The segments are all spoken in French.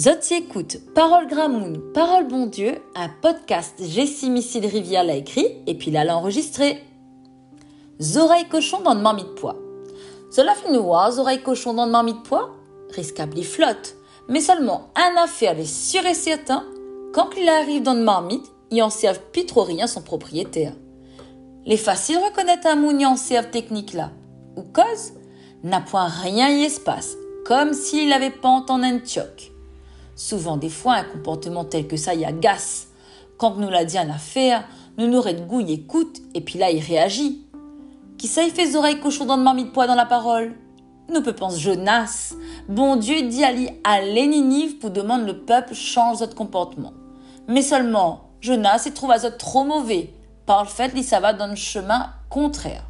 Zoti écoute Parole Gramoun, Parole Bon Dieu, un podcast Jessie Missile Rivière l'a écrit et puis l'a enregistré. Zoreille cochon dans de marmite poids. Cela fait nous voir, oreilles cochon dans de marmite poids Risquable, il flotte. Mais seulement un affaire les sûr et certain, quand il arrive dans de marmite, il en serve plus trop rien son propriétaire. Les facile reconnaître un mouni en serve technique là. Ou cause, n'a point rien y espace, comme s'il n'avait pas entendu un choc. Souvent, des fois, un comportement tel que ça y agace. Quand nous l'a dit en affaire, nous nous gouille écoute, et puis là, il réagit. Qui ça y fait oreilles cochon dans de marmite poids dans la parole? Nous peut penser Jonas. Bon Dieu dit Ali Ninive pour demander le peuple change votre comportement. Mais seulement, Jonas il trouve Azot trop mauvais. Par le fait, il ça va dans le chemin contraire.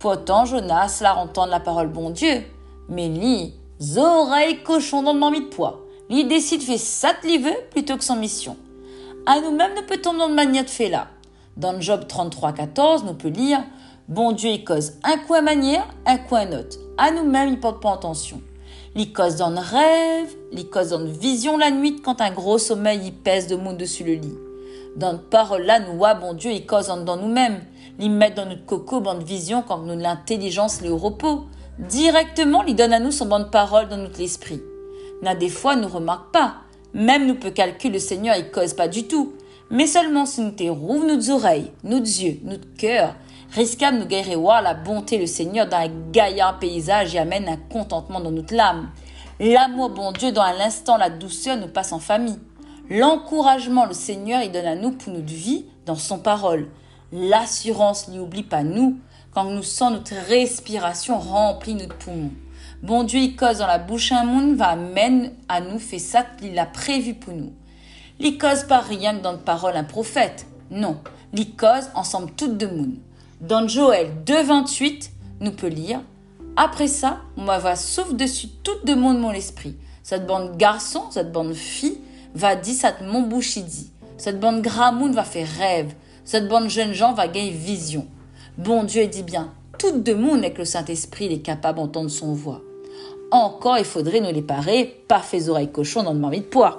Pourtant, Jonas la entendre la parole bon Dieu. Mais lui, oreilles cochon dans de marmite poids. Il décide fait ça qu'il veut plutôt que sans mission. À nous-mêmes, nous peut tomber dans de manière de fait là? Dans le Job 33-14, nous peut lire Bon Dieu, il cause un à manière, un à note. À nous-mêmes, il porte pas attention. Il cause dans le rêve, il cause dans une vision la nuit quand un gros sommeil y pèse de monde dessus le lit. Dans une parole là, nous voit bon Dieu, il cause dans nous-mêmes. Il met dans notre coco bande vision quand nous l'intelligence le repos. Directement, il donne à nous son bande parole dans notre esprit n'a des fois nous remarque pas. Même nous peut calculer le Seigneur, il cause pas du tout. Mais seulement si nous te rouvre nos oreilles, nos yeux, notre cœur, risquable nous guérir voir la bonté le Seigneur dans un gaillard paysage et amène un contentement dans notre âme. L'amour bon Dieu dans l'instant la douceur nous passe en famille. L'encouragement le Seigneur il donne à nous pour notre vie dans son parole. L'assurance n'y oublie pas nous quand nous sentons notre respiration remplir notre poumon. Bon Dieu, il cause dans la bouche un monde, va mène à nous fait ça qu'il a prévu pour nous. Il cause pas rien que dans la parole un prophète. Non, il cause ensemble toutes de monde. Dans Joël 2.28, nous peut lire Après ça, moi va sauf dessus toute de monde mon esprit. Cette bande garçon, cette bande fille, va dire cette mon bouche dit. Cette bande gramoun va faire rêve. Cette bande jeunes gens va gagner vision. Bon Dieu dit bien, toute de monde avec le Saint-Esprit est capable d'entendre son voix. Encore, il faudrait nous les parer, pas fait oreilles cochon dans le marmite poire.